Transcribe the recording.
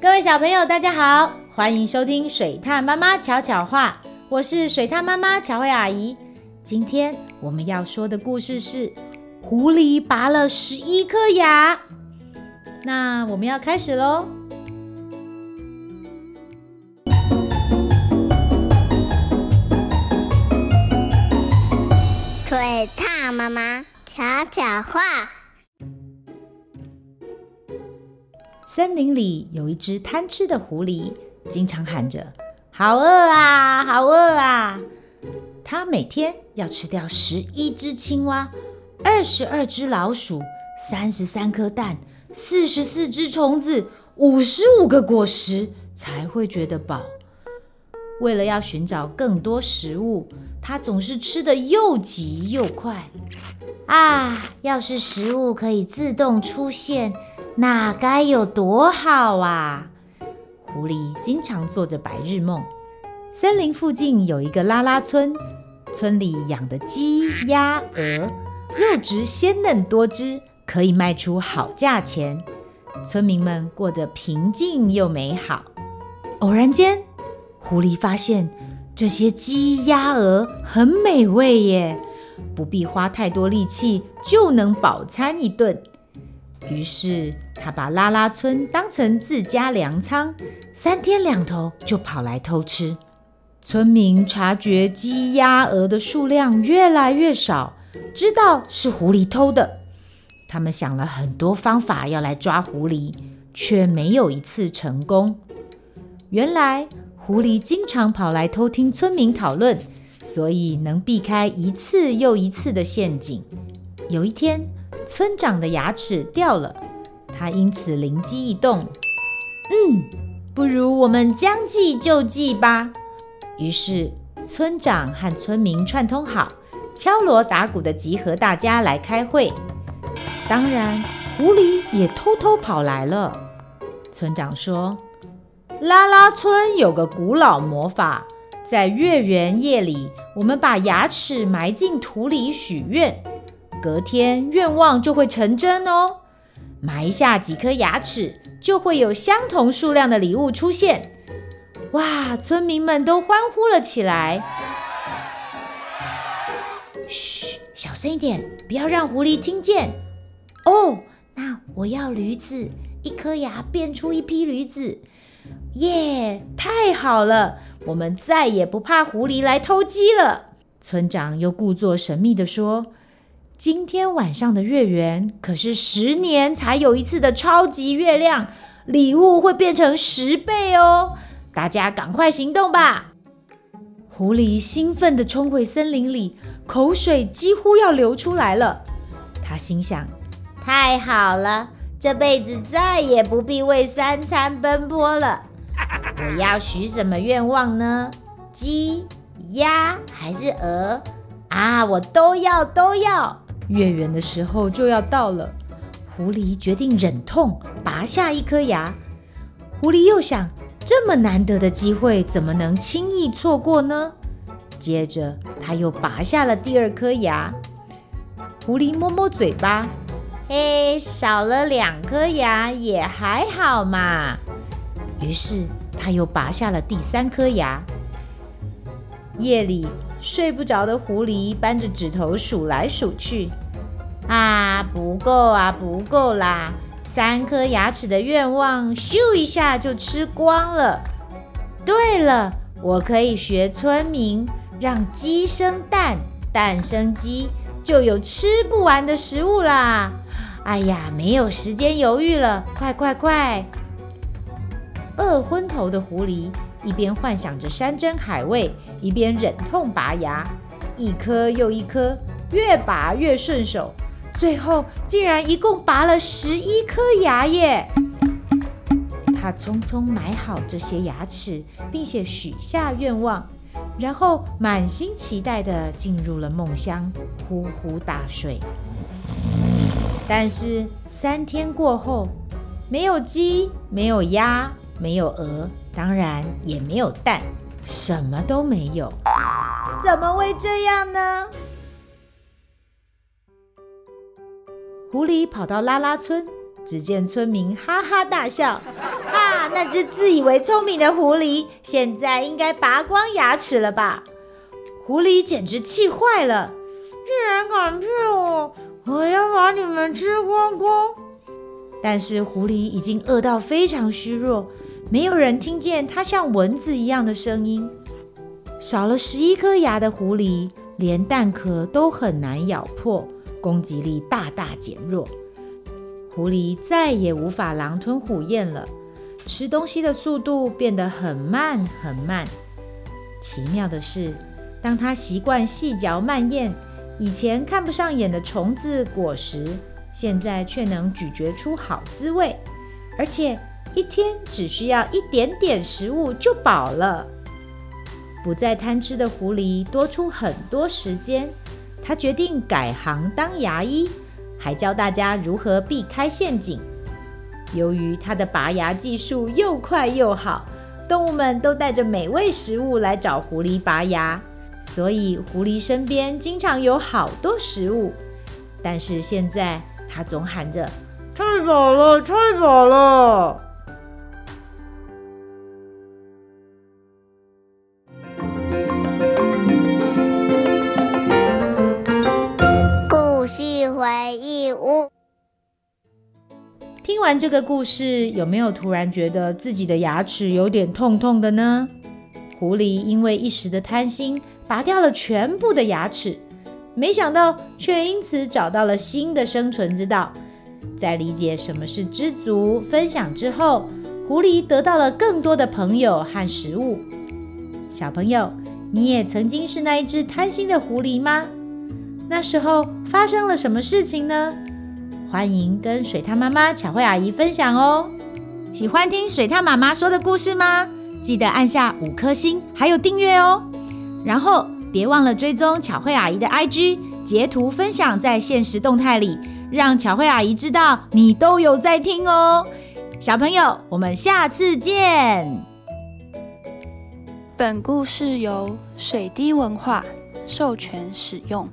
各位小朋友，大家好，欢迎收听水獭妈妈巧巧话，我是水獭妈妈巧慧阿姨。今天我们要说的故事是狐狸拔了十一颗牙。那我们要开始喽。水獭妈妈巧巧话。森林里有一只贪吃的狐狸，经常喊着：“好饿啊，好饿啊！”它每天要吃掉十一只青蛙，二十二只老鼠，三十三颗蛋，四十四只虫子，五十五个果实，才会觉得饱。为了要寻找更多食物，它总是吃得又急又快。啊，要是食物可以自动出现，那该有多好啊！狐狸经常做着白日梦。森林附近有一个拉拉村。村里养的鸡、鸭、鹅，肉质鲜嫩多汁，可以卖出好价钱。村民们过得平静又美好。偶然间，狐狸发现这些鸡、鸭、鹅很美味耶，不必花太多力气就能饱餐一顿。于是，他把拉拉村当成自家粮仓，三天两头就跑来偷吃。村民察觉鸡、鸭、鹅的数量越来越少，知道是狐狸偷的。他们想了很多方法要来抓狐狸，却没有一次成功。原来狐狸经常跑来偷听村民讨论，所以能避开一次又一次的陷阱。有一天，村长的牙齿掉了，他因此灵机一动：“嗯，不如我们将计就计吧。”于是，村长和村民串通好，敲锣打鼓地集合大家来开会。当然，狐狸也偷偷跑来了。村长说：“拉拉村有个古老魔法，在月圆夜里，我们把牙齿埋进土里许愿，隔天愿望就会成真哦。埋下几颗牙齿，就会有相同数量的礼物出现。”哇！村民们都欢呼了起来。嘘，小声一点，不要让狐狸听见。哦，那我要驴子，一颗牙变出一匹驴子。耶，太好了，我们再也不怕狐狸来偷鸡了。村长又故作神秘地说：“今天晚上的月圆可是十年才有一次的超级月亮，礼物会变成十倍哦。”大家赶快行动吧！狐狸兴奋地冲回森林里，口水几乎要流出来了。他心想：太好了，这辈子再也不必为三餐奔波了。我要许什么愿望呢？鸡、鸭还是鹅？啊，我都要，都要！月圆的时候就要到了，狐狸决定忍痛拔下一颗牙。狐狸又想。这么难得的机会，怎么能轻易错过呢？接着，他又拔下了第二颗牙。狐狸摸摸嘴巴，嘿，少了两颗牙也还好嘛。于是，他又拔下了第三颗牙。夜里睡不着的狐狸扳着指头数来数去，啊，不够啊，不够啦！三颗牙齿的愿望，咻一下就吃光了。对了，我可以学村民，让鸡生蛋，蛋生鸡，就有吃不完的食物啦。哎呀，没有时间犹豫了，快快快！饿昏头的狐狸一边幻想着山珍海味，一边忍痛拔牙，一颗又一颗，越拔越顺手。最后竟然一共拔了十一颗牙耶！他匆匆买好这些牙齿，并且许下愿望，然后满心期待地进入了梦乡，呼呼大睡。但是三天过后，没有鸡，没有鸭，没有鹅，当然也没有蛋，什么都没有。怎么会这样呢？狐狸跑到拉拉村，只见村民哈哈大笑：“ 啊，那只自以为聪明的狐狸现在应该拔光牙齿了吧？狐狸简直气坏了！竟然敢骗我！我要把你们吃光光！但是狐狸已经饿到非常虚弱，没有人听见它像蚊子一样的声音。少了十一颗牙的狐狸，连蛋壳都很难咬破，攻击力大大减弱。狐狸再也无法狼吞虎咽了，吃东西的速度变得很慢很慢。奇妙的是，当它习惯细嚼慢咽，以前看不上眼的虫子果实，现在却能咀嚼出好滋味，而且一天只需要一点点食物就饱了。不再贪吃的狐狸多出很多时间，他决定改行当牙医。还教大家如何避开陷阱。由于他的拔牙技术又快又好，动物们都带着美味食物来找狐狸拔牙，所以狐狸身边经常有好多食物。但是现在他总喊着：“太饱了，太饱了！”完这个故事，有没有突然觉得自己的牙齿有点痛痛的呢？狐狸因为一时的贪心，拔掉了全部的牙齿，没想到却因此找到了新的生存之道。在理解什么是知足分享之后，狐狸得到了更多的朋友和食物。小朋友，你也曾经是那一只贪心的狐狸吗？那时候发生了什么事情呢？欢迎跟水獭妈妈巧慧阿姨分享哦！喜欢听水獭妈妈说的故事吗？记得按下五颗星，还有订阅哦。然后别忘了追踪巧慧阿姨的 IG，截图分享在限时动态里，让巧慧阿姨知道你都有在听哦。小朋友，我们下次见。本故事由水滴文化授权使用。